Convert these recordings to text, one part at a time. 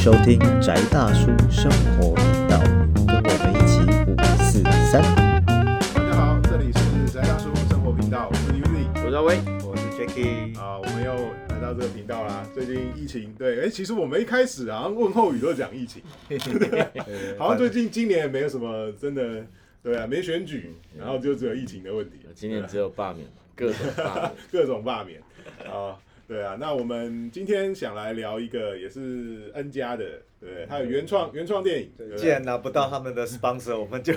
收听宅大叔生活频道，跟我们一起五四三。大家好，这里是宅大叔生活频道，我是 Uzi 我是阿威，我是 Jacky，啊，我们又来到这个频道啦。最近疫情，对，哎、其实我们一开始好像问候语都讲疫情，好像最近今年也没有什么真的，对啊，没选举，然后就只有疫情的问题，今年只有罢免，各种罢免。各种罢免啊。对啊，那我们今天想来聊一个也是 N 家的，对不对？它有原创原创电影，对不对？既然拿不到他们的 sponsor，我们就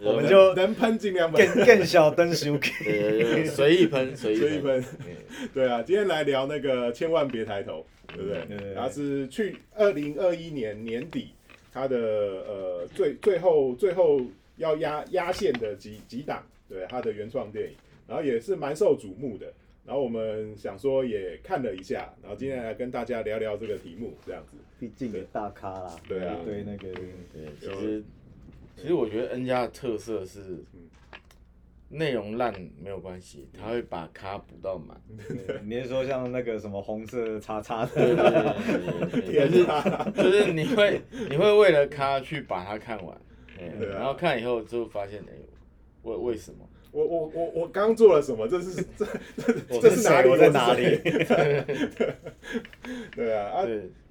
我们能就能喷尽量喷，更更小灯修给。呃，随意喷，随意喷。嗯对啊，今天来聊那个千万别抬头，对不对？对对对然后是去二零二一年年底，它的呃最最后最后要压压线的几几档，对它的原创电影，然后也是蛮受瞩目的。然后我们想说也看了一下，然后今天来跟大家聊聊这个题目，这样子。毕竟也大咖啦。对啊对那个对，其实其实我觉得 N 家的特色是内容烂没有关系，他会把咖补到满。对你是说像那个什么红色叉叉对的？对对对对，天啊！就是就是你会你会为了咖去把它看完，哎对啊然后看以后就发现，哎，为为什么？我我我我刚做了什么？这是这这这是哪里？我在哪里？对啊啊！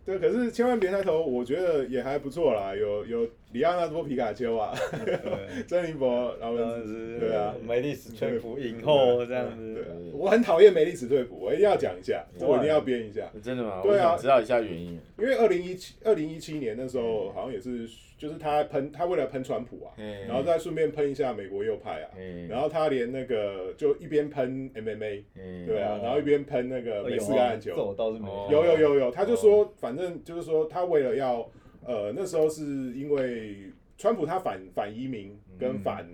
对，可是千万别抬头，我觉得也还不错啦，有有里奥纳多皮卡丘啊，对。珍妮佛劳然后伦斯，是对啊，梅丽史翠普影后这样对啊子。我很讨厌梅丽史翠普，我一定要讲一下，这我一定要编一下，真的吗？对啊。知道一下原因。因为二零一七二零一七年那时候好像也是，就是他喷他为了喷川普啊，嗯然后再顺便喷一下美国右派啊，嗯然后他连那个就一边喷 MMA，嗯对啊，然后一边喷那个美式橄榄球，这我倒是没哦有有有有，他就说，反正就是说，他为了要，呃，那时候是因为川普他反反移民跟反、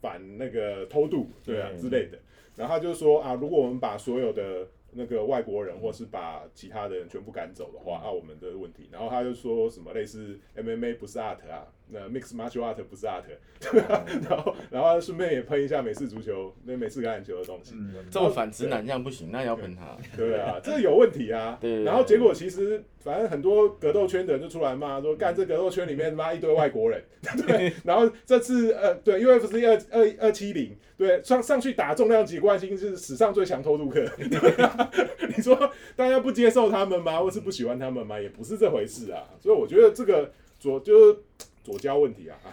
反那个偷渡，对啊、嗯之类的，然后他就说啊，如果我们把所有的那个外国人或是把其他的人全部赶走的话，啊，我们的问题，然后他就说什么类似 MMA 不是 art 啊，那 mix martial art 不是 art，对吧？然后然后顺便也喷一下美式足球那美式橄榄球的东西，嗯，这么反直男这样不行，那也要喷他。对啊，这有问题啊。对然后结果其实反正很多格斗圈的人就出来骂说，干这格斗圈里面他妈一堆外国人。对，然后这次呃对 UFC 二二二七零，对上上去打重量级冠军是史上最强偷渡客。对啊，你说大家不接受他们吗？或是不喜欢他们吗？也不是这回事啊。所以我觉得这个左就是。左交问题啊，哎，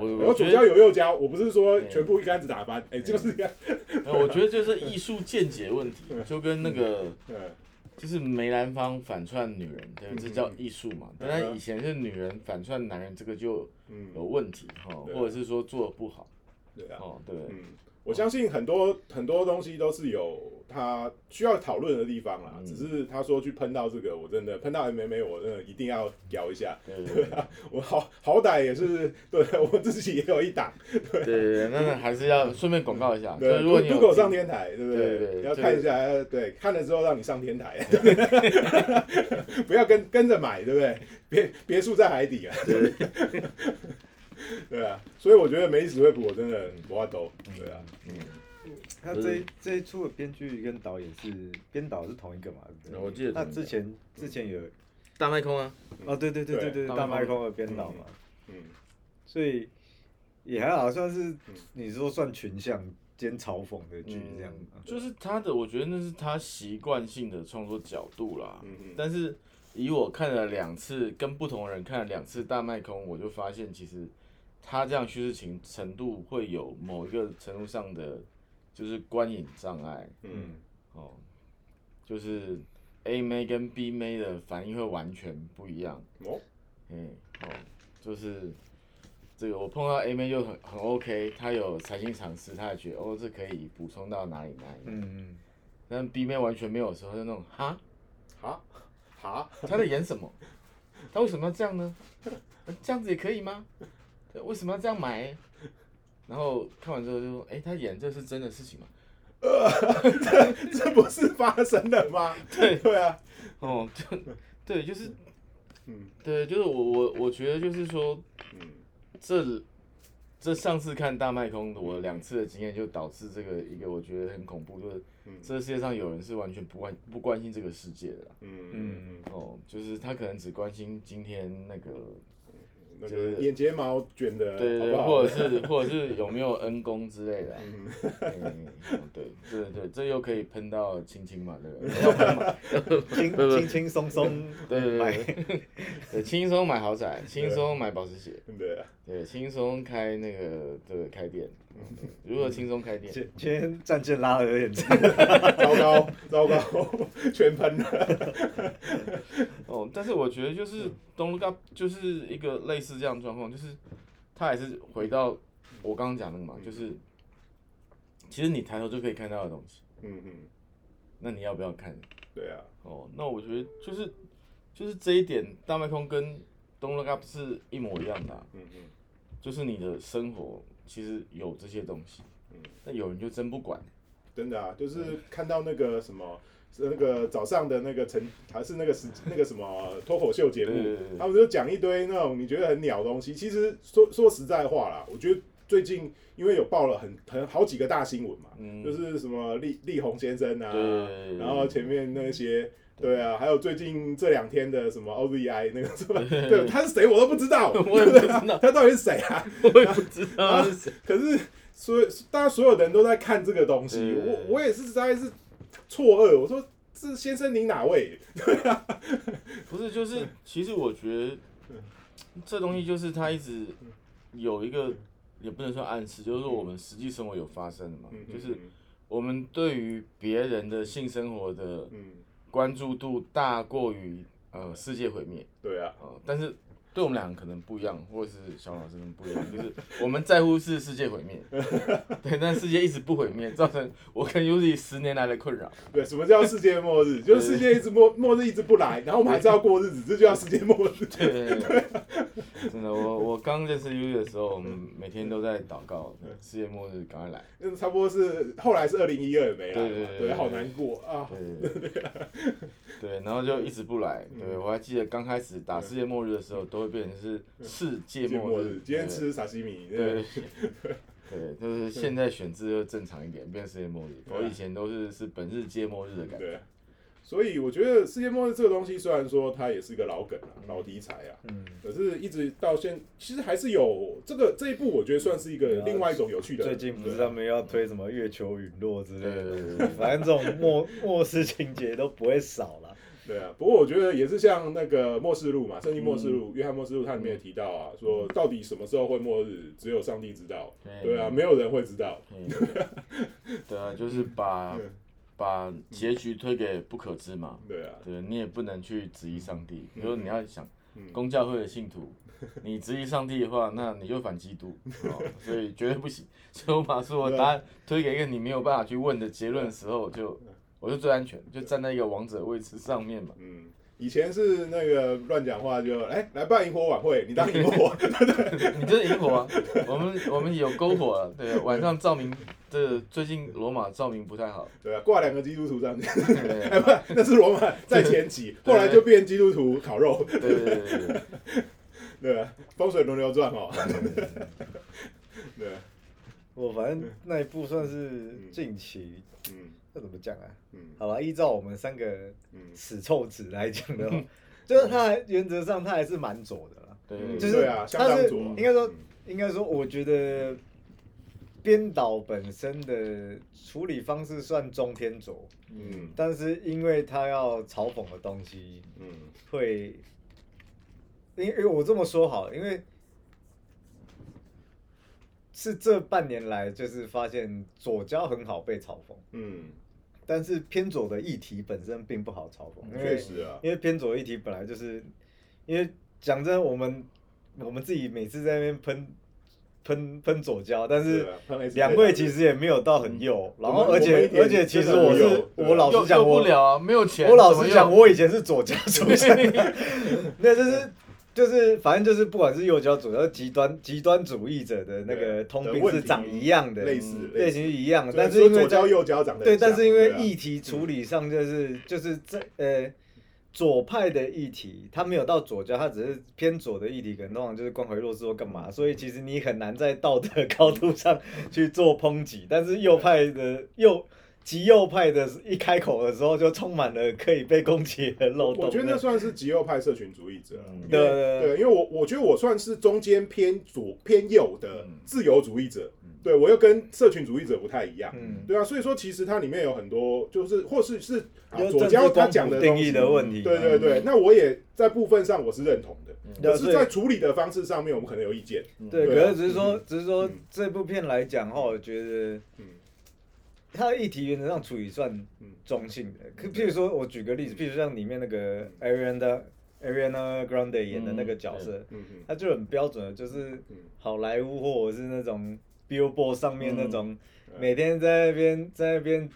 我我觉得交有右交，我不是说全部一竿子打翻，哎，就是这样，呃我觉得就是艺术见解问题，就跟那个，就是梅兰芳反串女人，对，这叫艺术嘛。嗯。但是以前是女人反串男人，这个就嗯，有问题哈，或者是说做的不好。对啊，哦，对，嗯，我相信很多很多东西都是有他需要讨论的地方啦。嗯。只是他说去喷到这个，我真的喷到 MMA，我真的一定要聊一下。对。对对啊，我好好歹也是 对我自己也有一档，对对对，那那还是要顺便广告一下，就对是如果你有 Google 上天台，对不对？对要这个看一下，要对，看了之后让你上天台，不要跟跟着买，对不对？别别墅在海底啊。对。对啊，所以我觉得梅史惠普我真的不怕抖，对啊，他这一这一出的编剧跟导演是编导是同一个嘛？对不对？我记得他同一个。之前之前有大麦空啊，哦，对对对对对，大大麦克麦克的编导嘛，嗯，所以也还好，算是你说算群像兼嘲讽的剧这样嘛。就是他的，我觉得那是他习惯性的创作角度啦。嗯嗯。但是以我看了两次，跟不同人看了两次大麦空，我就发现其实他这样叙事情程度会有某一个程度上的，就是观影障碍嗯哦，就是 A 妹跟 B 妹的反应会完全不一样。哦，嗯，哦，就是这个我碰到 A 妹就很很 OK，她有财经常识，她也觉得哦这可以补充到哪里哪里，嗯嗯，但 B 妹完全没有的时候就那种哈，好，好，她在演什么？她为什么要这样呢？这样子也可以吗？对为什么要这样买？然后看完之后就说，哎、他演这是真的事情吗？呃 这不是发生的吗？对。对啊，哦，就对，就是，嗯。对，就是我我我觉得就是说，嗯。这这上次看大麦空，我两次的经验就导致这个一个我觉得很恐怖，就是嗯。这世界上有人是完全不关不关心这个世界的啦。嗯。嗯哦，就是他可能只关心今天那个，那就是个眼睫毛卷的对对对，好好？或者是或者是有没有恩公之类的啊、嗯嗯，对对对，这又可以喷到青青嘛，对不对？轻轻轻松松对对对对，轻松买豪宅，轻松买保时捷，对啊，对，轻松开那个对开店，对 如何轻松开店？今今天战舰拉的有点长，糟糕糟糕，全喷了。哦，但是我觉得就是 Don't Look Up 就是一个类似这样的状况，就是他还是回到我刚刚讲的嘛，就是其实你抬头就可以看到的东西，嗯嗯，那你要不要看？对啊，哦，那我觉得就是就是这一点，大麦空跟 Don't Look Up 是一模一样的啊、嗯嗯。就是你的生活其实有这些东西，嗯，那有人就真不管，真的啊，就是看到那个什么。是那个早上的那个陈还是那个时那个什么脱口秀节目他们就讲一堆那种你觉得很鸟的东西。其实说说实在话啦，我觉得最近因为有报了很很好几个大新闻嘛，嗯，就是什么力力宏先生啊，然后前面那些。对。啊，还有最近这两天的什么 OVI 那个什么，对，他是谁我都不知道，我也不知道。他到底是谁啊？我也不知道是谁，可是所有大家所有的人都在看这个东西，我我也是实在是错愕，我说这先生您哪位？对啊不是就是其实我觉得这东西就是他一直有一个也不能说暗示，就是说我们实际生活有发生的嘛，嗯。就是我们对于别人的性生活的嗯，关注度大过于呃世界毁灭。对啊，呃，但是对我们两个可能不一样，或者是小老师可能不一样，就是我们在乎是世界毁灭，对，但世界一直不毁灭，造成我跟 Uzi 十年来的困扰。对，什么叫世界末日？就是世界一直末末日一直不来，然后我们还是要过日子，这就叫世界末日。对对对对，真的，我我刚认识 Uzi 的时候，我们每天都在祷告，世界末日赶快来。那差不多是后来是二零一二没来，对对对好难过啊。对对 对，对，然后就一直不来。对我还记得刚开始打世界末日的时候，都会变成是世界末日，。今天吃沙西米，对。对对，就是现在选字就正常一点，变世界末日。我以前都是是本日皆末日的感觉。对，所以我觉得世界末日这个东西，虽然说它也是一个老梗啊、老题材啊，嗯，可是一直到现，其实还是有这个这一部，我觉得算是一个另外一种有趣的。最近不是他们要推什么月球陨落之类的，反正这种末 末世情节都不会少了。对啊，不过我觉得也是像那个《末世录》嘛，《圣经末世嗯录》约翰末世录》它里面也提到啊，说到底什么时候会末日，只有上帝知道。对对啊，没有人会知道。嗯对啊，就是把 嗯把结局推给不可知嘛。对啊，对你也不能去质疑上帝，比如你要想嗯。公教会的信徒，你质疑上帝的话，那你就反基督，哦，所以绝对不行。所以我把所有答案推给一个你没有办法去问的结论的时候，就我就最安全，就站在一个王者位置上面嘛。嗯，以前是那个乱讲话就，哎来办萤火晚会，你当萤火，你就是萤火啊，我们我们有篝火了，对，晚上照明，这最近罗马照明不太好，对啊，挂两个基督徒上去，对。哎不，那是罗马在前期，后来就变基督徒烤肉，对对对对对，对。啊，风水轮流转哦，对啊，我反正那一部算是近期，嗯这怎么讲啊？嗯。好吧，依照我们三个嗯，死臭子来讲的话，就是他还原则上他还是蛮左的啦。对嗯。就是啊，相他是当左，应该说嗯。应该说，我觉得编导本身的处理方式算中偏左，嗯。但是因为他要嘲讽的东西嗯。会，因因为我这么说好了，因为是这半年来就是发现左交很好被嘲讽，嗯，但是偏左的议题本身并不好嘲讽，确实啊，因为偏左议题本来就是，因为讲真，我们我们自己每次在那边喷喷喷左交，但是两位其实也没有到很右，然后而且而且其实我是我老用实讲我用不了啊，没有钱，我老实讲，我以前是左交出身。的，那就是就是反正就是不管是右交左交，极端极端主义者的那个通病是长一样的，类似类型是一样的，但是因为左交右交长得对，但是因为议题处理上就是就是在呃左派的议题，他没有到左交，他只是偏左的议题，可能通常就是关怀弱势或干嘛，所以其实你很难在道德 高度上去做抨击。但是右派的右极右派的一开口的时候就充满了可以被攻击的漏洞。我觉得那算是极右派社群主义者。对对因为我我觉得我算是中间偏左偏右的嗯自由主义者，对我又跟社群主义者不太一样，嗯，对啊，所以说其实它里面有很多就是或是是啊就左交他讲的定义的问题。对对对，那我也在部分上我是认同的，可是在处理的方式上面我们可能有意见，对，可是只是说，嗯。只是说嗯这部片来讲的话，我觉得嗯它的议题原则上处于算嗯中性的。可譬如说，我举个例子，譬如像里面那个 Ariana Ariana Grande 演的那个角色，他就很标准的，就是嗯好莱坞或者是那种 Billboard 上面那种嗯每天在那边在那边。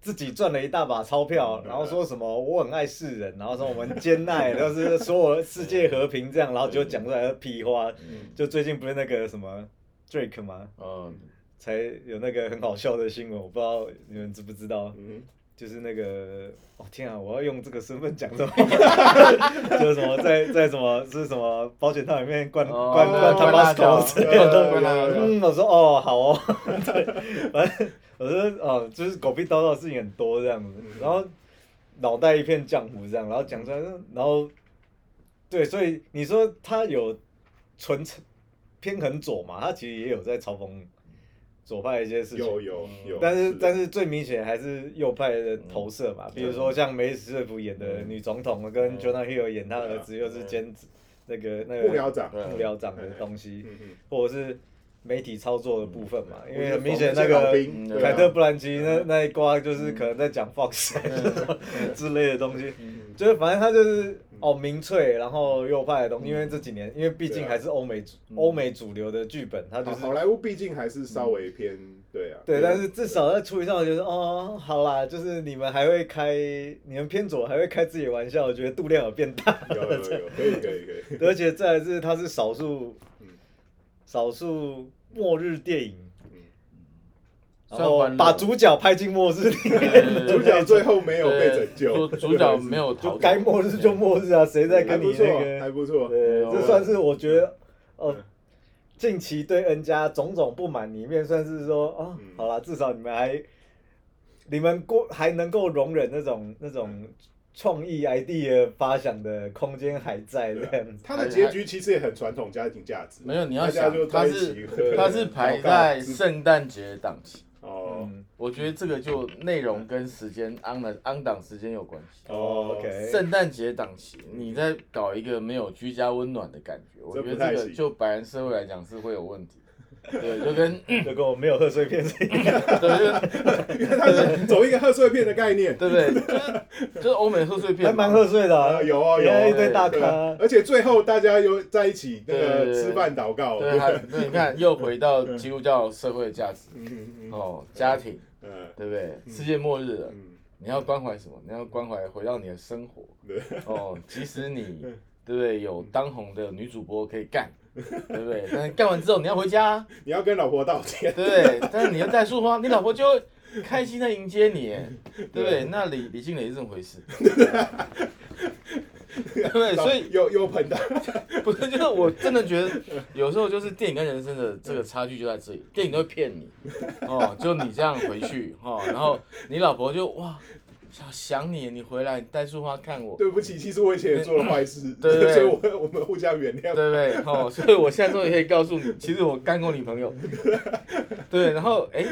自己赚了一大把钞票，嗯然后说什么我很爱世人，然后说我们兼爱，就是说我世界和平这样，然后就讲出来的屁话。嗯就最近不是那个什么 Drake 吗？嗯才有那个很好笑的新闻，我不知道你们知不知道，嗯。就是那个哦天啊，我要用这个身份讲这种，就是什么在在什么是什么保险套里面灌哦灌灌灌辣椒。Tabasco 之类的。东西灌辣椒。嗯，我说哦好哦，对，反正我说哦就是狗屁叨叨的事情很多这样子，然后脑袋一片浆糊这样，然后讲出来，然后对，所以你说他有纯偏很左嘛，他其实也有在嘲讽左派的一些事情，有有有，但是的。但是最明显还是右派的投射嘛，比如说像梅斯瑞夫演的嗯女总统，跟嗯。Jonah Hill 演他儿子又是兼职那个那个幕僚长，幕僚长的东西，或者是媒体操作的部分嘛，因为很明显那个凯特·布兰奇那那一瓜就是可能在讲 Fox 之类的东西，嗯。就是反正他就是哦民粹，然后右派的东西，因为这几年因为毕竟还是欧美欧美主流的剧本，他就是好好莱坞毕竟还是稍微偏对啊，对，但是至少在处理上，我觉得哦，好啦，就是你们还会开，你们偏左还会开自己的玩笑，我觉得度量有变大，有有有，可以可以可以，而且再来是它是少数嗯，少数末日电影，嗯。然后算欢乐把主角拍进末日里面，主角最后没有被拯救，主主角没有逃就走该末日就末日啊，谁在还跟你那个？还不错，对，嗯这算是我觉得呃。近期对 N 家种种不满里面，算是说哦嗯，好啦，至少你们还，你们过还能够容忍那种那种创意 idea 发想的空间还在这样。子。他的结局其实也很传统家庭价值，没有，你要想就在一他是起他是排在圣诞节档期，哦。嗯，我觉得这个就内容跟时间 on 的 on 档时间有关系。哦 OK 圣诞节档期，你在搞一个没有居家温暖的感觉，我觉得这个就白人社会来讲是会有问题。对，就跟就跟我没有贺岁片是一样。对，因为他是走一个贺岁片的概念，对不对？就是就是欧美贺岁片，还蛮贺岁的有哦有一堆大咖，而且最后大家又在一起那个对对对吃饭祷告，对，你看又回到基督教社会的价值哦，家庭，嗯对不对？世界末日了，嗯，你要关怀什么？你要关怀回到你的生活对，哦。即使你 对不对有当红的女主播可以干，对不对？但是干完之后你要回家啊，你要跟老婆道歉，对不对？但是你要带束花，你老婆就会开心的迎接你，对不对？那李李静蕾是这么回事，对不对？所以有有喷他，不是，就是我真的觉得有时候就是电影跟人生的这个差距就在这里，电影都会骗你，哦，就你这样回去哦，然后你老婆就哇。想想你，你回来，你带束花看我，对不起，其实我以前也做了坏事，对对对 所以我我们互相原谅，对不对？哦，所以我现在终于可以告诉你，其实我干过女朋友。对，然后哎，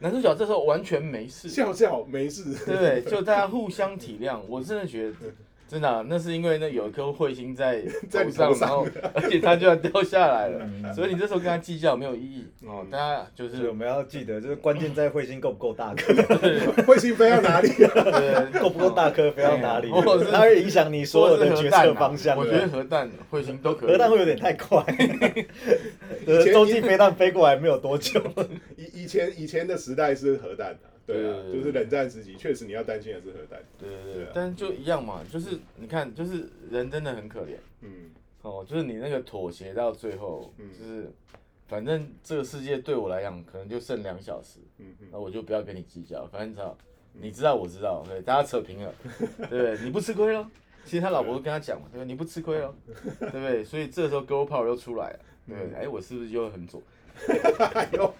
男主角这时候完全没事，笑笑没事，对不对？就大家互相体谅。我真的觉得，真的啊、那是因为那有一颗彗星在 在头上，然后 而且它就要掉下来了，嗯所以你这时候跟他计较没有意义哦嗯。大家就是我们要记得，就是关键在彗星够不够大颗，彗星飞到哪里？对够不够大颗飞到哪里或者是，它会影响你所有的决策方向。我觉得核弹、彗星都可以。核弹会有点太快，对，洲际飞弹飞过来没有多久。以以前以前的时代是核弹啊，对啊，就是冷战时期，确实你要担心的是核弹，对对对啊，但就一样嘛，就是你看，就是人真的很可怜。嗯哦，就是你那个妥协到最后，嗯就是反正这个世界对我来讲可能就剩两小时，嗯嗯那我就不要跟你计较，反正你知道，你知道我知道，对，大家扯平了，对不对？你不吃亏了。其实他老婆跟他讲嘛，对不对？你不吃亏咯，对不对？所以这时候 Go Power 又出来了，对不对？哎，我是不是就很左？哎呦，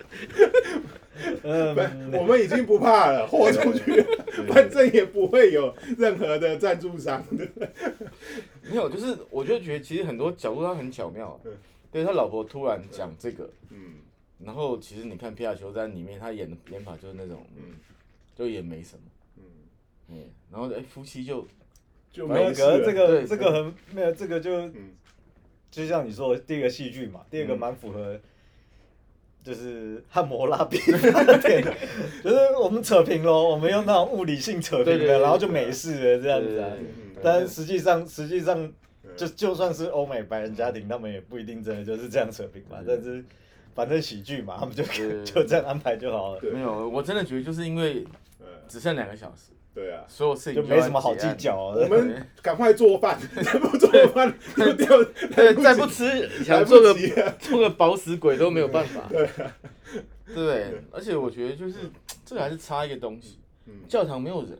嗯，我们已经不怕了，豁出去，反正也不会有任何的赞助商的。没有，就是我就觉得其实很多角度他很巧妙嗯，对他老婆突然讲这个，嗯。然后其实你看皮卡丘在里面他演的演法就是那种，嗯，就也没什么，嗯，嗯，然后哎夫妻就就没有，没事了。可是这个这个很没有，这个就嗯。就像你说的，第一个戏剧嘛，第二个嗯。蛮符合，就是汉摩拉比就是我们扯平喽，我们用那种物理性扯平的，然后就没事了这样子但是实际上，实际上嗯就就算是欧美白人家庭，他们也不一定真的就是这样扯平嘛。但是反正喜剧嘛，他们就对 就这样安排就好了，没有，我真的觉得就是因为呃只剩两个小时，对啊，所有事情就没什么好计较啊。我们赶快做饭，再不做饭就掉。对，再不吃想做个做个饱死鬼都没有办法。对。对，而且我觉得就是这个还是差一个东西，嗯。教堂没有人，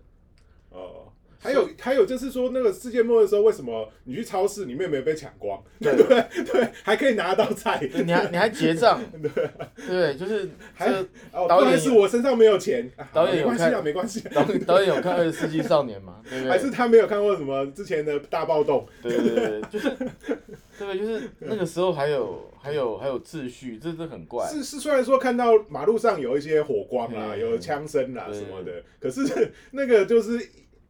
哦，还有还有就是说，那个世界末日的时候，为什么你去超市里面没有被抢光？对 对对，还可以拿到菜。你还你还结账，对对，就是还这哦，导演是我身上没有钱，啊 导演有看没关系啊，没关系啊。导导演有看《二十世纪少年》嘛？对不对？还是他没有看过什么之前的大暴动？对对对，就是对？就是那个时候还有还有还有秩序，这这很怪。是是，虽然说看到马路上有一些火光啦，嗯有枪声啦什么的，可是那个就是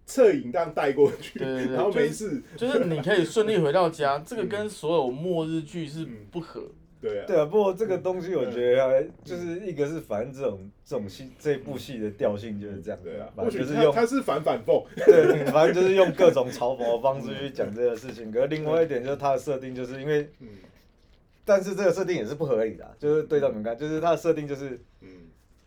侧影这样带过去，对对对然后没就是事。就是你可以顺利回到家，这个跟所有末日剧是不合。对啊，对啊，不过这个东西我觉得还就是一个是反正这种这种戏这部戏的调性就是这样，对啊，反正就是用他他是反反讽，对，反正就是用各种嘲讽的方式去讲这个事情。可是另外一点就是它的设定，就是因为，嗯。但是这个设定也是不合理的啊，就是对照你们看，就是它的设定就是嗯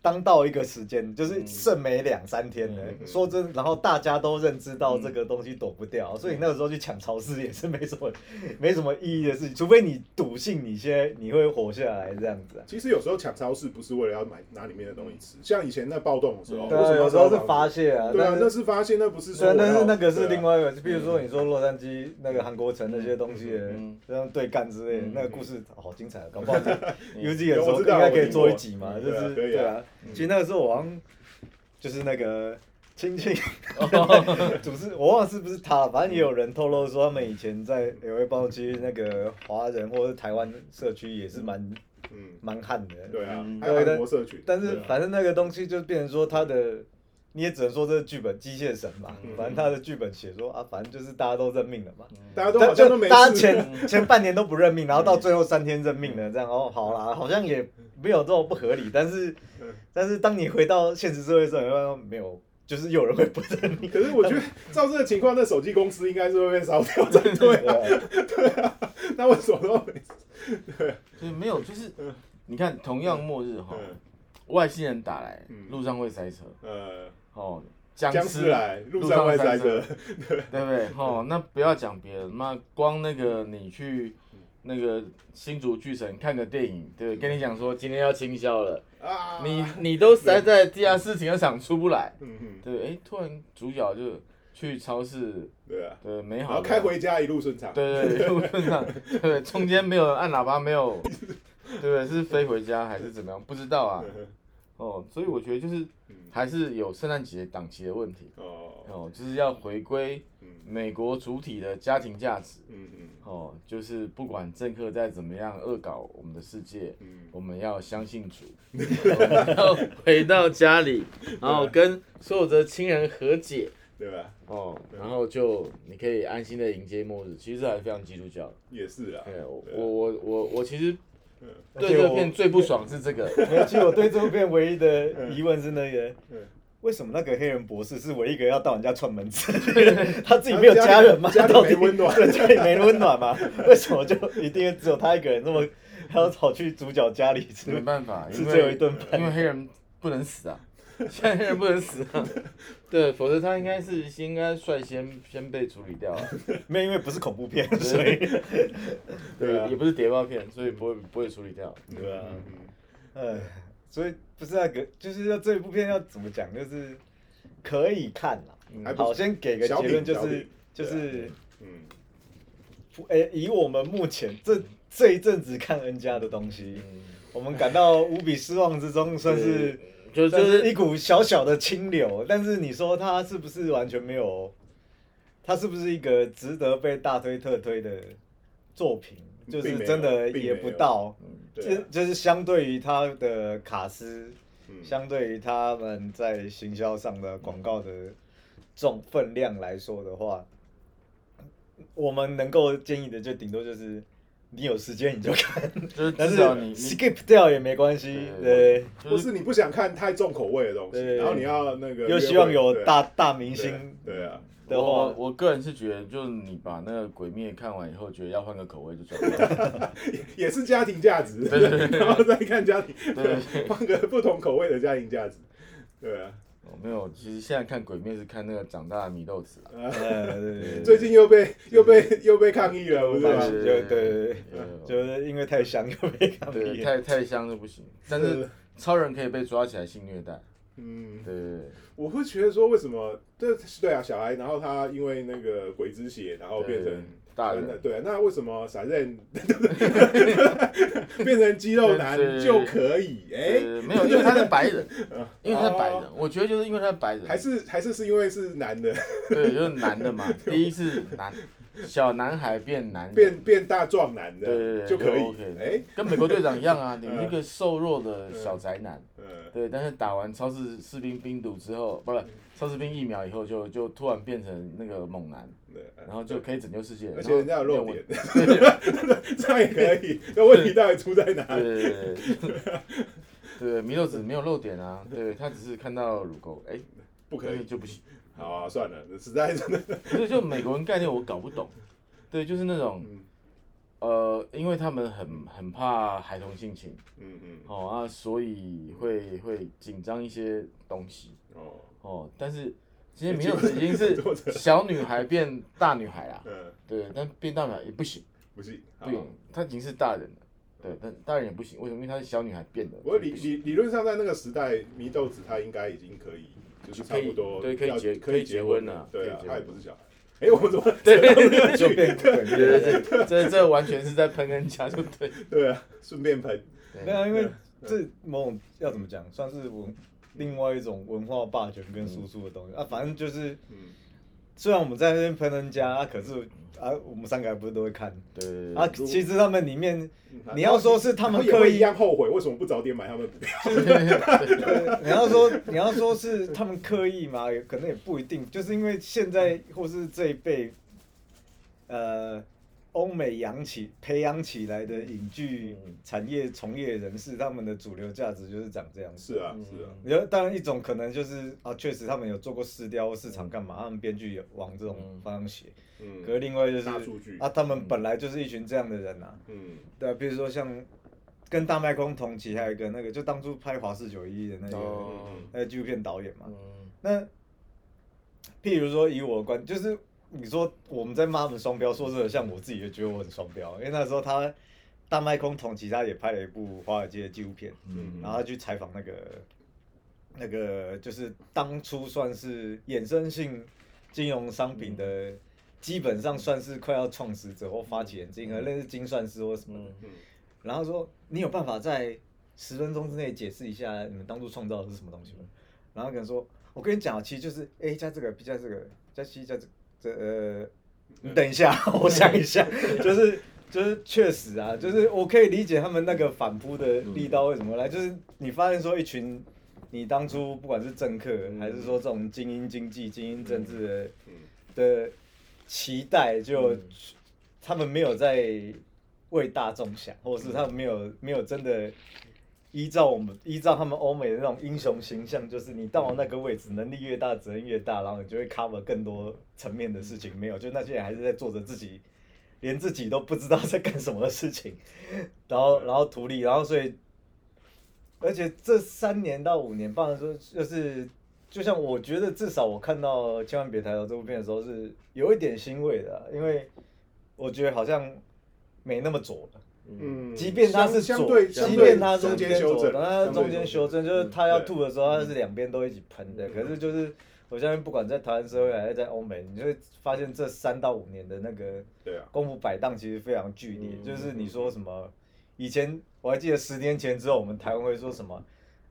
当到一个时间，就是剩没两三天了。嗯说真，然后大家都认知到这个东西躲不掉，所以你那个时候去抢超市也是没什么 没什么意义的事情，除非你笃信你现在你会活下来这样子啊。其实有时候抢超市不是为了要买拿里面的东西吃，像以前那暴动的时候，嗯对有时候是发泄啊，对啊，那是发泄，那不是说但是那个是另外一个，比如说你说洛杉矶那个韩国城那些东西的嗯，这样对干之类的嗯，那个故事好精彩，搞不好 U G 有的时候应该可以做一集嘛，就是对啊。其实那个时候我好像就是那个亲戚。主持，我忘了是不是他了，反正也有人透露说他们以前在 L A 包区那个华人或者是台湾社区也是蛮嗯，蛮悍的，对啊嗯，还有韩国社群，但是反正那个东西就变成说他的，你也只能说这是剧本机械神嘛嗯，反正他的剧本写说啊，反正就是大家都认命了嘛，大家都但好像都没大家事，前 前半年都不认命，然后到最后三天认命了，这样哦，好啦，好像也没有这么不合理，但是嗯但是当你回到现实社会上，你会发现没有，就是有人会不认你，可是我觉得 照这个情况，那手机公司应该是会被烧掉才对 对啊。啊，那为什么都没对？就是没有，就是你看，同样末日哈，嗯。外星人打来嗯，路上会塞车，呃，哦，僵尸尸来，路上会塞车，对不对？哦，那不要讲别的，妈光那个你去那个新竹巨城看个电影，对？跟你讲说今天要清销了，啊，你你都塞在地下室停车场出不来，嗯嗯，对？哎，突然主角就去超市，对啊，对，美然后好的开回家一路顺畅，对对一，路顺畅 对，中间没有按喇叭，没有，对不对？是飞回家还是怎么样？不知道啊。哦，所以我觉得就是还是有圣诞节档期的问题。哦，哦，就是要回归嗯美国主体的家庭价值。嗯嗯哦，就是不管政客再怎么样恶搞我们的世界，嗯我们要相信主，要回到家里，然后跟所有的亲人和解。对吧？哦，然后就你可以安心的迎接末日，其实还是非常基督教。也是啊，对，我我我我我其实嗯对这片最不爽是这个，没有，其实我对这部片唯一的疑问是那个嗯。为什么那个黑人博士是唯一一个要到人家串门子？他自己没有家人吗？家里到底没温暖对，家里没温暖吗？为什么就一定只有他一个人那么 还要跑去主角家里吃？没办法，因是最后一为顿饭因为黑人不能死啊，现在黑人不能死啊，对，否则他应该是应该率先先被处理掉啊，没有，因为不是恐怖片，所以对啊也不是谍报片，所以不会不会处理掉。对啊，嗯哎，所以不是那个，就是要这部片要怎么讲，就是可以看啦。还不好，先给个结论，就是就是嗯诶、以我们目前这这一阵子看 N 家的东西，嗯我们感到无比失望之中，算是就就是是一股小小的清流。但是你说它是不是完全没有？它是不是一个值得被大推特推的作品？就是真的也不到，就就是相对于他的卡斯，嗯相对于他们在行销上的广告的重分量来说的话，我们能够建议的就顶多就是你有时间你就看，就是但是至少你你 skip 掉也没关系，对，或就是是你不想看太重口味的东西，对。然后你要那个又希望有大大明对星对啊，的我话，我个人是觉得，就是你把那个《鬼灭》看完以后，觉得要换个口味就转了。也 也是家庭价值，对对对。然后再看家庭，对。换个不同口味的家庭价值，对啊，哦没有，其实现在看《鬼灭》是看那个长大的米豆子啊。最近又被又被又被抗议了，不是吗？就对对对，就是因为太香又被抗对，议，太太香就不行。但是超人可以被抓起来性虐待。嗯，对对我会觉得说，为什么这对啊，小孩，然后他因为那个鬼之血，然后变成对大人对啊，那为什么闪刃 变成肌肉男就可以？哎、对，没有，因为他是白人，因为他是白人哦，我觉得就是因为他是白人，还是还是是因为是男的对，就是男的嘛。第一是男小男孩变男人，变变大壮男的对对对就可以哎、跟美国队长一样啊，你一个瘦弱的小宅男。嗯对，但是打完超市士兵冰毒之后，不是超士兵疫苗以后就，就突然变成那个猛男，对，然后就可以拯救世界。而且人家有露然后点，这样也可以。那问题到底出在哪里？对对对对，对，弥勒子没有漏点啊，对他只是看到乳沟，哎，不可以。就不行。好啊，算了，实在真的，所以就美国人概念我搞不懂，对，就是那种嗯呃，因为他们很很怕孩童性侵，嗯嗯，哦啊，所以会会紧张一些东西，哦，哦，但是今天弥勒子已经是小女孩变大女孩啦，嗯，对，但变大女孩也不行，不行，不行，她已经是大人了，对，但大人也不行，为什么？因为她是小女孩变的，我理理理论上，在那个时代，祢豆子她应该已经可以，就是差不多对可以结可以结婚了对啊可以，结婚他也不是小孩。哎，我们怎么对 就变梗对对对，这这完全是在喷人家，就对，对啊？顺便喷，对啊，因为这某种要怎么讲，算是文另外一种文化霸权跟输出的东西啊。反正就是，嗯，虽然我们在那边喷人家啊，可是啊，我们三个还不是都会看。对对啊。其实他们里面，嗯你要说是他们刻意然后也会一样后悔，为什么不早点买他们 你要说你要说是他们刻意嘛，也可能也不一定，就是因为现在或是这一辈，呃，欧美养起培养起来的影剧嗯产业从业人士，他们的主流价值就是长这样子。是啊，是啊，有当然一种可能就是啊，确实他们有做过试雕市场干嘛，他们编剧有往这种嗯方向写。嗯，可是另外就是啊，他们本来就是一群这样的人啊，嗯。对啊，比如说像跟大麦空同期，还有一个那个就当初拍《华氏九一》的那个哦那个纪录片导演嘛。嗯。那譬如说以我的观，就是你说我们在骂他们双标，说真的，像我自己也觉得我很双标，因为那时候他大麦空同其他也拍了一部华尔街的纪录片，嗯。然后他去采访那个那个就是当初算是衍生性金融商品的，基本上算是快要创始者或发起人之一，可能类似精算师或什么的。然后说你有办法在十分钟之内解释一下你们当初创造的是什么东西吗？然后可能说，我跟你讲，其实就是 A 加这个 B 加这个加 C 加这这呃，你等一下，我想一下，就是就是确实啊，就是我可以理解他们那个反扑的力道为什么来，就是你发现说一群你当初不管是政客还是说这种精英经济、精英政治的嗯。的期待就，嗯。他们没有在为大众想，或者是他们没有没有真的依照我们依照他们欧美的那种英雄形象，就是你到了那个位置，能力越大，责任越大，然后你就会 cover 更多层面的事情。没有，就那些人还是在做着自己连自己都不知道在干什么的事情，然后然后图利，然后所以，而且这三年到五年，包含说就是。就像我觉得，至少我看到《千万别抬头》这部片的时候，是有一点欣慰的啊、因为我觉得好像没那么左了。嗯，即便他是左，相相对，即便他是中间偏左，修正，他中间修正，就是他要吐的时候，他是嗯两边都一起喷的。可是就是我相信不管在台湾社会还是在欧美，你就会发现这三到五年的那个对啊，功夫摆荡其实非常剧烈。嗯就是你说什么，以前我还记得十年前之后，我们台湾会说什么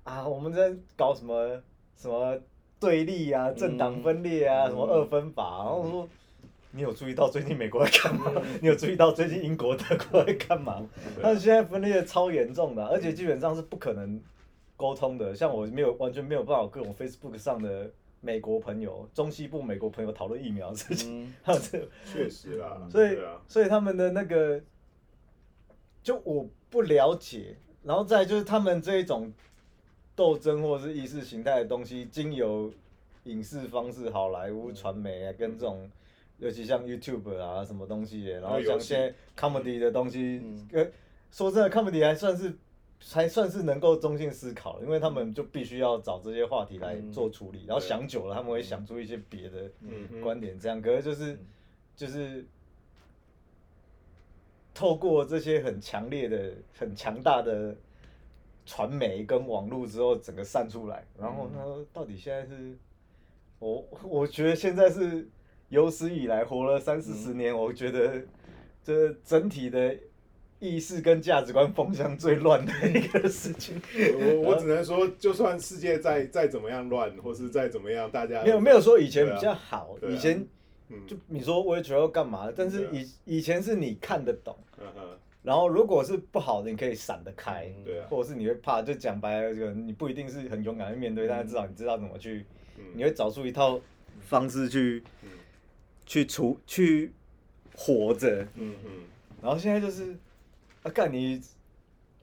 啊，我们在搞什么什么对立啊、政党分裂啊、嗯什么二分法、然后我说。你有注意到最近美国在干嘛？你有注意到最近英国、德国在干嘛？对他们现在分裂得超严重的，而且基本上是不可能沟通的。像我没有完全没有办法跟我 Facebook 上的美国朋友、中西部美国朋友讨论疫苗的事情，嗯，还有这个确实啦，所以啊，所以他们的那个，就我不了解，然后再就是他们这一种斗争或是意识形态的东西，经由影视方式、好莱坞传媒啊，跟这种。尤其像 YouTube 啊，什么东西，然后像现在 comedy 的东西，嗯。呃，说真的，comedy 还算是还算是能够中性思考，因为他们就必须要找这些话题来嗯做处理，然后想久了，他们会想出一些别的嗯。观点，这样。可是就是嗯。就是透过这些很强烈的、很强大的传媒跟网络之后，整个散出来，然后呢，到底现在是，我我觉得现在是有史以来活了三四十年，我觉得这整体的意识跟价值观风向最乱的一个事情。我我只能说，就算世界再再怎么样乱，或是再怎么样，大家没有没有说以前比较好，以前嗯。就你说我也觉得要干嘛，但是以以前是你看得懂。嗯然后如果是不好的，你可以闪得开，对啊或者是你会怕，就讲白了，这个你不一定是很勇敢去面对，但是至少你知道怎么去，嗯。你会找出一套方式去嗯去处去活着。嗯嗯，然后现在就是，啊，干你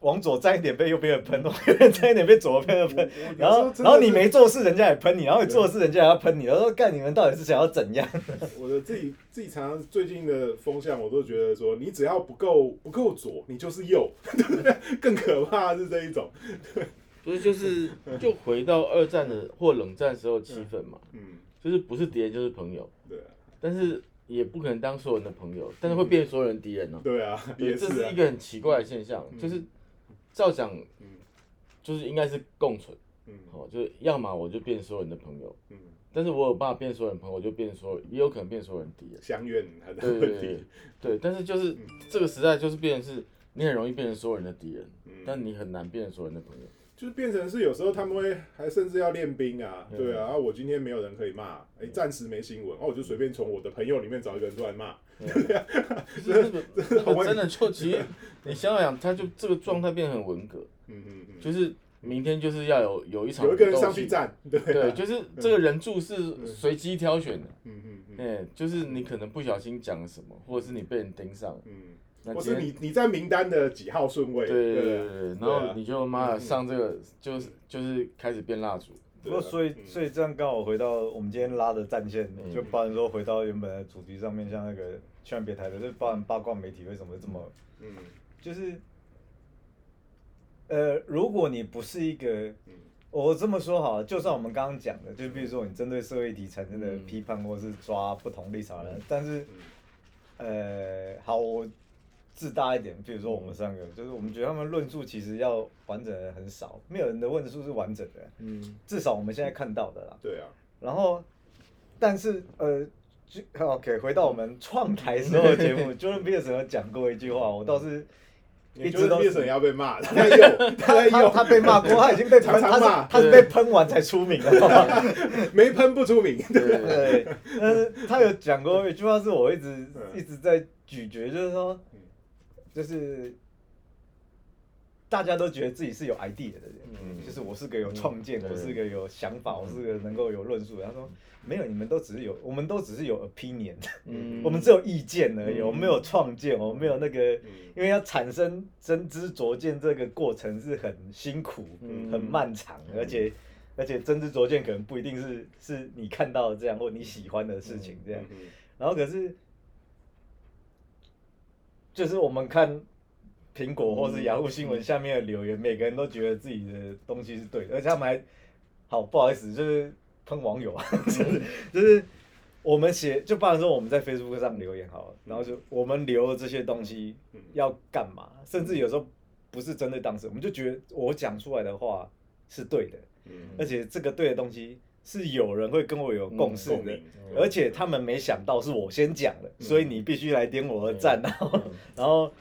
往左站一点被右边的喷，往右边站一点被左边的喷 然后然后你没做事，人家也喷你，然后你做事，人家也要喷你，然后说干你们到底是想要怎样？我的自己自己常常最近的风向，我都觉得说，你只要不够不够左，你就是右，对不对？更可怕是这一种，不是就是就回到二战的或冷战时候气氛嘛，嗯，就是不是敌人就是朋友，对啊，但是也不可能当所有人的朋友，但是会变所有人敌人呢、对啊，对，也是啊。这是一，个很奇怪的现象，嗯。就是照讲嗯就是应该是共存，嗯。哦，就是要么我就变所有人的朋友，嗯，但是我有办法变所有人朋友，我就变所有，也有可能变所有人敌人。相怨还的对问对对题，对，但是就是这个时代就是变成是，你很容易变成所有人的敌人，嗯。但你很难变成所有人的朋友。就是变成是有时候他们会还甚至要练兵啊，嗯。对啊，啊我今天没有人可以骂，哎，暂时没新闻，哦，我就随便从我的朋友里面找一个人出来骂，就是那个 那个真的就其实你想想，他就这个状态变得很文革，嗯嗯嗯，就是明天就是要有有一场有一个人上去站，对啊对，就是这个人柱是随机挑选的，嗯嗯嗯。哎，就是你可能不小心讲了什么，或者是你被人盯上，嗯，或是你你在名单的几号顺位，对对对然后你就妈的上这个就是就是开始变蜡烛，不过所以嗯。所以这样刚好回到我们今天拉的战线，嗯。就包含说回到原本的主题上面，像那个千万别抬头，就包含八卦媒体为什么这么，嗯。就是，呃，如果你不是一个嗯，我这么说好了，就算我们刚刚讲的，就比如说你针对社会议题产生的嗯。批判或是抓不同立场的人，但是嗯，呃，好，我自大一点，比如说我们三个，就是我们觉得他们论述其实要完整的很少，没有人的论述是完整的，嗯至少我们现在看到的啦。对啊，然后，但是呃就，OK，回到我们创台时候的节目，Jordan Peterson 有讲过一句话，我倒是一直都是要被骂，他在用，他在用，他他被骂过，他已经被喷，他常常骂是他是被喷完才出名的？没喷不出名，对对但是他有讲过一句话，是我一直嗯一直在咀嚼，就是说嗯，就是大家都觉得自己是有 idea 的人，嗯。就是我是个有创建，嗯我是个有想法，我是个能够有论述。他说没有，你们都只是有，我们都只是有 opinion，嗯。我们只有意见而已，嗯。我们没有创建，我们没有那个，嗯。因为要产生真知灼见这个过程是很辛苦、嗯。很漫长，而且而且真知灼见可能不一定是是你看到的这样或你喜欢的事情这样。嗯。然后可是，就是我们看苹果或是雅虎新闻下面的留言，每个人都觉得自己的东西是对的，而且他们还好不好意思，就是喷网友啊，就是就是我们写，就不然说我们在 Facebook 上留言好了，然后就我们留了这些东西嗯。要干嘛，甚至有时候不是针对当事人，我们就觉得我讲出来的话是对的，嗯。而且这个对的东西是有人会跟我有共识的，而且他们没想到是我先讲的，所以你必须来点我的赞，然后然后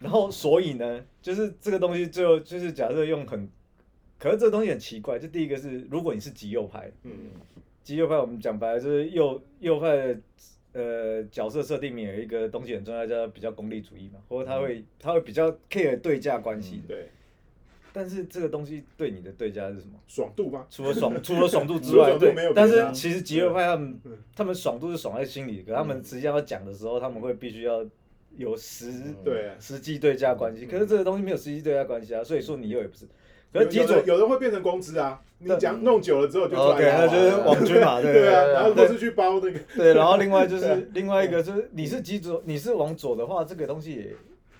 然后所以呢，就是这个东西最后就是假设用很，可是这个东西很奇怪，就第一个是如果你是极右派，嗯。极右派我们讲白了就是右右派的呃角色设定里面有一个东西很重要，叫比较功利主义嘛，或者他会他会比较 care 对价关系的，对，但是这个东西对你的对价是什么？爽度吗？除了爽，除了爽度之外，对但是其实极右派他们嗯他们爽度是爽在心里，可他们实际上要讲的时候，他们会必须要有实对，实际对价关系。可是这个东西没有实际对价关系啊，所以说你又也不是。可是有极左有人会变成公知啊，你讲弄久了之后就出来 OK，了那就是网军嘛，对对啊，然后都是去包那个，对，然后另外就是 另外一个就是你是极左，你是往左的话，这个东西也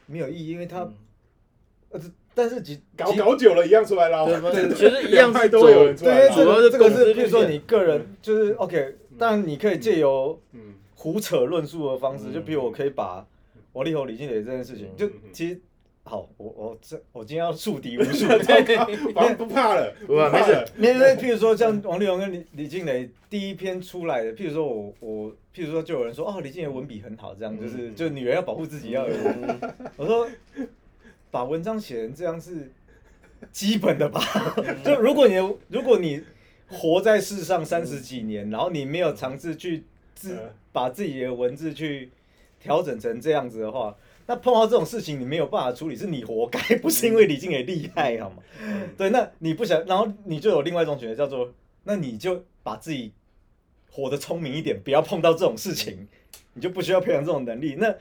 没有意义，因为它呃，这但是几搞搞久了一样出来捞？其实一样两派是都会有人出来主要个这个是，比如说你个人就是 OK，但你可以借由嗯。胡扯论述的方式，嗯。就比如我可以把王力宏、李静蕾这件事情，就其实好，我我这我今天要树敌无数，反正不怕了，不怕没事因为譬如说像王力宏跟李李静蕾第一篇出来的，譬如说我我譬如说就有人说哦李静蕾文笔很好，这样就是嗯就女人要保护自己要有，我说把文章写成这样是基本的吧，就如果你如果你活在世上三十几年，然后你没有尝试去自嗯把自己的文字去调整成这样子的话，那碰到这种事情你没有办法处理，是你活该，不是因为李静也厉害，好吗？对，那你不想，然后你就有另外一种选择，叫做那你就把自己活得聪明一点，不要碰到这种事情，你就不需要培养这种能力。那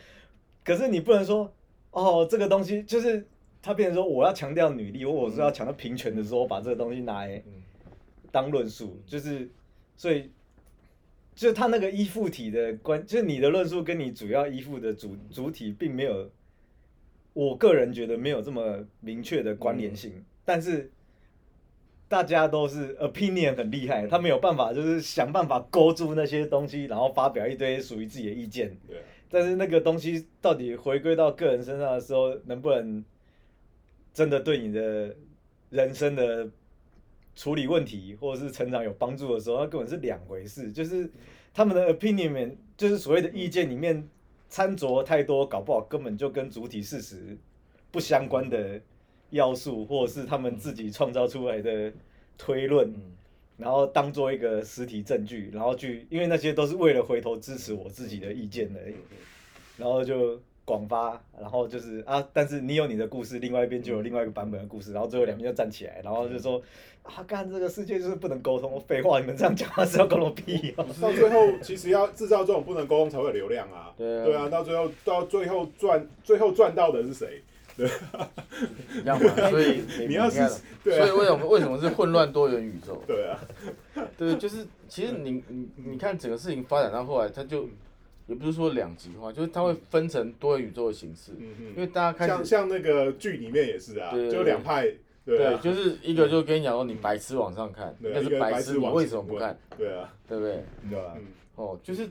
可是你不能说哦，这个东西就是他变成说我要强调女力，或我是要强调平权的时候，我把这个东西拿来当论述，就是所以。就是他那个依附体的关，就是你的论述跟你主要依附的主主体并没有，我个人觉得没有这么明确的关联性，但是大家都是 opinion 很厉害，他没有办法就是想办法勾住那些东西，然后发表一堆属于自己的意见，对啊，但是那个东西到底回归到个人身上的时候，能不能真的对你的人生的处理问题或者是成长有帮助的时候，那根本是两回事。就是他们的 opinion 里面，就是所谓的意见里面掺着太多，搞不好根本就跟主体事实不相关的要素，或者是他们自己创造出来的推论。嗯然后当做一个实体证据，然后去，因为那些都是为了回头支持我自己的意见而已，然后就广发，然后就是啊，但是你有你的故事，另外一边就有另外一个版本的故事，然后最后两边就站起来，然后就说啊，干这个世界就是不能沟通，废话，你们这样讲话是要沟通屁哦。到最后其实要制造这种不能沟通才会有流量啊，对啊对啊，到最后到最后赚最后赚到的是谁？一样嘛，所以你要是看对啊所以为什么为什么是混乱多元宇宙？对啊，对，就是其实你你你看整个事情发展到后来，它就也不是说两极化，就是它会分成多元宇宙的形式，嗯因为大家开始像像那个剧里面也是啊，对对就两派，对对，啊，就是一个就跟你讲说你白痴往上看，对那是白痴痴，你为什么不看？对啊，对不对？对吧？嗯哦，就是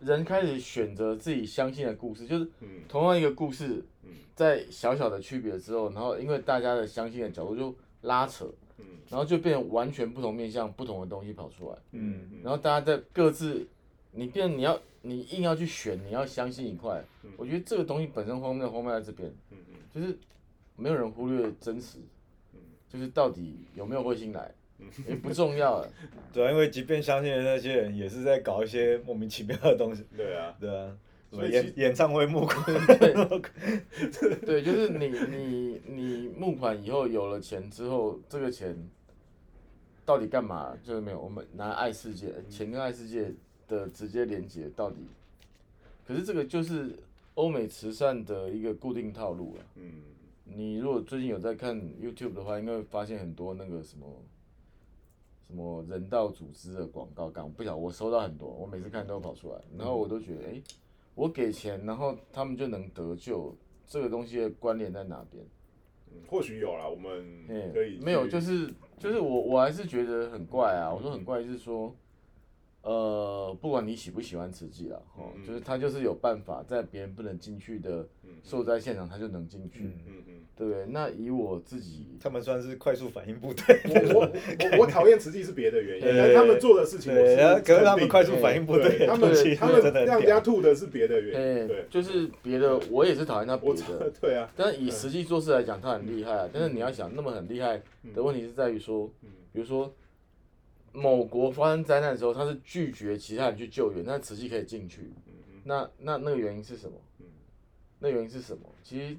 人开始选择自己相信的故事，就是嗯同样一个故事嗯，在小小的区别之后，然后因为大家的相信的角度就拉扯，嗯。然后就变成完全不同面向、不同的东西跑出来，嗯然后大家在各自，你变你要你硬要去选，你要相信一块，我觉得这个东西本身荒谬荒谬在这边，嗯嗯。就是没有人忽略真实，就是到底有没有彗星来，也不重要了，对啊，因为即便相信的那些人，也是在搞一些莫名其妙的东西，对啊，对啊。演演唱会募款，对，对就是你你你募款以后有了钱之后，这个钱到底干嘛？就是没有，我们拿爱世界，钱跟爱世界的直接连接到底。可是这个就是欧美慈善的一个固定套路了。嗯你如果最近有在看 YouTube 的话，应该会发现很多那个什么什么人道组织的广告，刚不晓得我收到很多，我每次看都跑出来，然后我都觉得，哎、我给钱，然后他们就能得救，这个东西的关联在哪边？嗯或许有啦，我们哎可以没有，就是就是我我还是觉得很怪啊。我说很怪是说，呃，不管你喜不喜欢慈济啦，哦，嗯就是他就是有办法在别人不能进去的嗯受灾现场，他就能进去，嗯嗯嗯，对不对？那以我自己，他们算是快速反应部队。我我我我讨厌慈济是别的原因，但他们做的事情我可是他们快速反应部队，他们他们让人家吐的是别的原哎因，对，就是别的，我也是讨厌他别的，，对啊，但是以实际做事来讲，他很厉害啊。但是你要想，那么很厉害的问题是在于说，嗯比如说某国发生灾难的时候，他是拒绝其他人去救援，但慈济可以进去，那那那个原因是什么嗯？那原因是什么？其实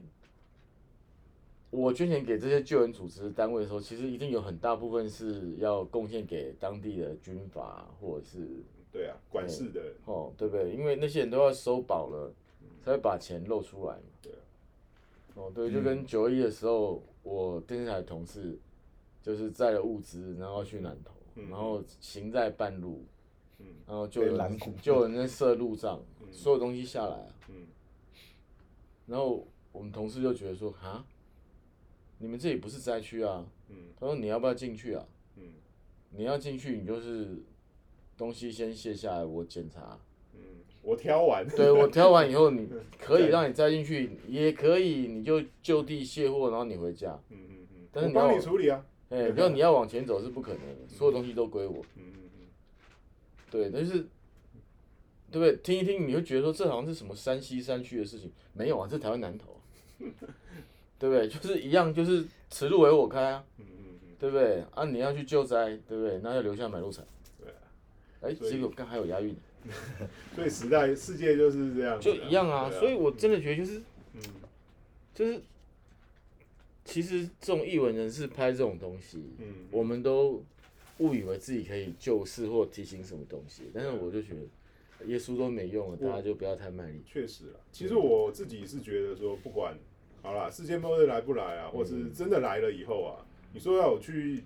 我捐钱给这些救援组织单位的时候，其实一定有很大部分是要贡献给当地的军阀或者是对啊，管事的，哦，对不对？因为那些人都要收保了，才会把钱露出来嘛。对啊哦，对，就跟九一的时候，我电视台同事就是载了物资，然后去南投，嗯然后行在半路，嗯然后就有就有人在设路障，嗯所有东西下来啊，嗯然后我们同事就觉得说，哈，你们这里不是灾区啊，嗯他说你要不要进去啊？嗯你要进去，你就是东西先卸下来，我检查。嗯，我挑完，对我挑完以后，你可以让你再进去，也可以你就就地卸货，然后你回家。嗯嗯嗯，但是你要我帮你处理啊，哎，不要你要往前走是不可能的，所有东西都归我。嗯嗯嗯，对，但是对不对？听一听你会觉得说这好像是什么山西山区的事情，没有啊，这台湾南投，对不对？就是一样，就是此路为我开啊，嗯嗯嗯，对不对？啊，你要去救灾，对不对？那要留下买路财。对啊，哎，结果刚还有押韵，所以时代世界就是这样就啊，一样啊。对所以我真的觉得就是嗯就是，其实这种译文人士拍这种东西，嗯，我们都误以为自己可以救世或提醒什么东西，但是我就觉得耶稣都没用了，大家就不要太卖力。确实啊，其实我自己是觉得说，不管好啦，世界末日来不来啊，或是真的来了以后啊，你说要我去，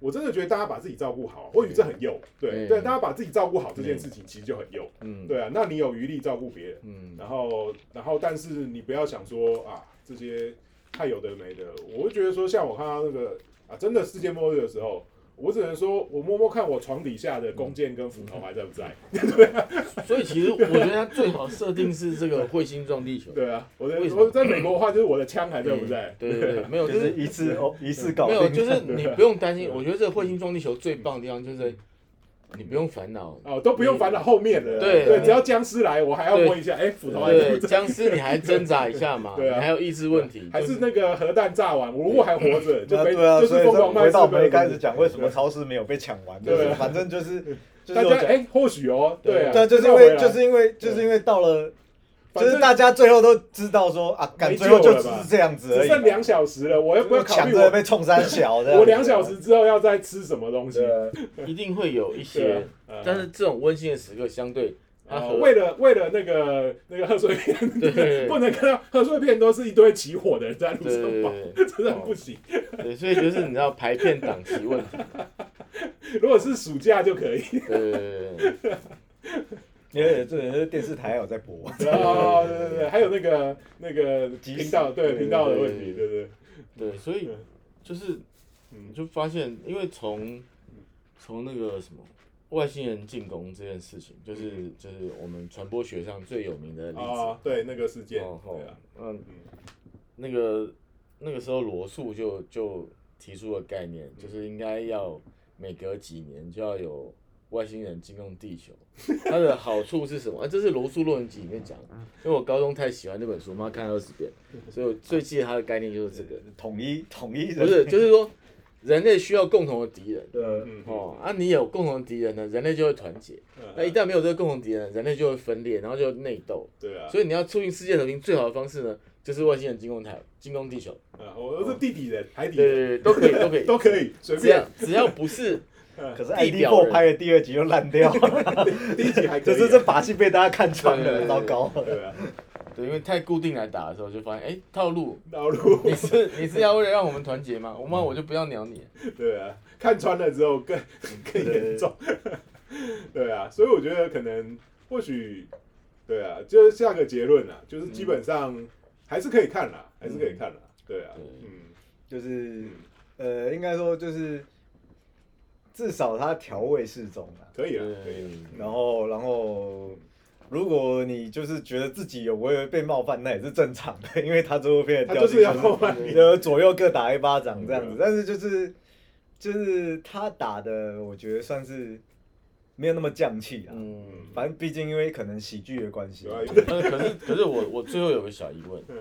我真的觉得大家把自己照顾好，或许这很幼，对嗯对，大家把自己照顾好这件事情其实就很幼，嗯，对啊，那你有余力照顾别人，嗯，然后然后但是你不要想说啊这些太有的没的，我会觉得说像我看到那个啊，真的世界末日的时候。我只能说，我摸摸看我床底下的弓箭跟斧头还在不在？对 所以其实我觉得它最好设定是这个彗星撞地球。对啊，我在为什么我在美国的话，就是我的枪还在不在？对对对，没有，就就是是一次哦，一次搞没有，就是你不用担心。我觉得这个彗星撞地球最棒的地方就是你不用烦恼。哦，都不用烦恼后面的，对对，只要僵尸来，我还要摸一下，哎，斧头还在对，僵尸你还挣扎一下嘛？对啊你还有意志问题，还是那个核弹炸完，我如果还活着，就没对啊，就是疯狂卖回到我开始讲，为什么超市没有被抢完？对反正就是大家哎，或许哦，对啊，对，就是因为就是因为就是因为到了，就是大家最后都知道说啊，赶没最后就只是这样子而已。只剩两小时了，我又不要考抢虑我着被冲三小的？我两小时之后要再吃什么东西？一定会有一些但是这种温馨的时刻相对为了为了那个那个贺岁片，对 不能看到贺岁片都是一堆起火的人在路上跑，真的不行。对，所以就是你知道排片档期问题，如果是暑假就可以。对对对对因为这个电视台有在播。哦，对对对，还有那个那个频道，对对频道的问题，对对对，对，对所以就是就发现，因为从从那个什么外星人进攻这件事情，就是就是我们传播学上最有名的例子，啊，对那个事件，哦对啊，嗯，那个那个时候罗素就就提出了概念，就是应该要每隔几年就要有外星人进攻地球。它的好处是什么？啊，这是罗素洛伦集里面讲的，因为我高中太喜欢那本书，妈看了二十遍，所以我最记得它的概念就是这个，统一统一人不是，就是说人类需要共同的敌人。对嗯哦，啊，你有共同的敌人呢，人类就会团结；那一嗯，旦没有这个共同敌人，人类就会分裂，然后就内斗。对啊，所以你要促进世界和平，最好的方式呢，就是外星人进攻台、进攻地球。啊，我都是地底人、海底人，对对，都可以，都可以，都可以随只要便。只要不是可是地 ID 表 Four 拍的第二集又烂掉，第一集还可以啊，就是这把戏被大家看穿了，糟糕。对啊，对，因为太固定来打的时候，就发现哎、套路，套路，你是你是要为了让我们团结吗？我们我就不要鸟你。对啊，看穿了之后更更严重，对啊，所以我觉得可能或许，对啊，就是下个结论啊，就是基本上还是可以看啦，还是可以看啦，对啊，对。嗯，就是呃，应该说就是至少它调味适中啊。可以了，可以了。，然后，然后，如果你就是觉得自己有微微被冒犯，那也是正常的，因为他最后片他就是要掉冒犯你，就左右各打一巴掌这样子嗯。但是就是就是他打的，我觉得算是没有那么降气啊。嗯，反正毕竟因为可能喜剧的关系可是可是我我最后有个小疑问嗯，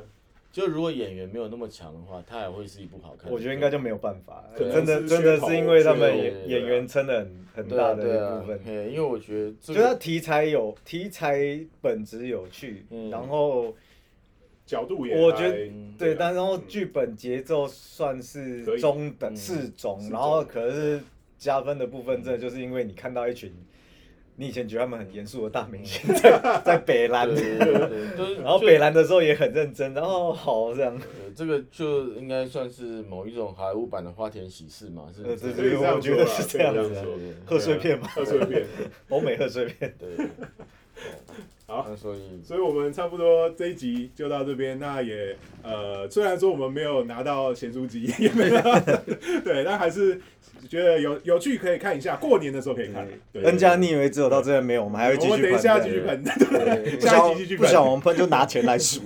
就如果演员没有那么强的话，他还会是一部好看的。我觉得应该就没有办法。真的真的是因为他们演演员撑了很很大的一部分。嘿因为我觉得这就它题材有题材本质有趣，嗯然后角度也我觉得嗯对，啊但然后嗯剧本节奏算是中等嗯适中，然后中可是加分的部分，真的就是因为你看到一群你以前觉得他们很严肃的大明星在在北兰对，对对对，然后北兰的时候也很认真，然后好这样，呃这个就应该算是某一种好莱坞版的花田喜事嘛，是呃，对可以对，这样说啦我觉得是这样子贺岁片嘛，贺岁片。欧美贺岁片，对。对好那所以所以我们差不多这一集就到这边。那也呃，虽然说我们没有拿到咸酥鸡，也没拿到，对，但还是觉得有有趣，可以看一下。过年的时候可以看。对 N 加你以为只有到这边没有，我们还会继续喷。我们等一下对继续喷，对不下一想集继续喷。不想我们喷就拿钱来赎。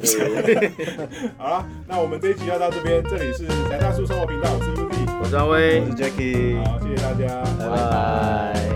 好了，那我们这一集要到这边，这里是宅大叔生活频道，我是 UZ，我是阿威我是 Jacky，好，谢谢大家，拜拜。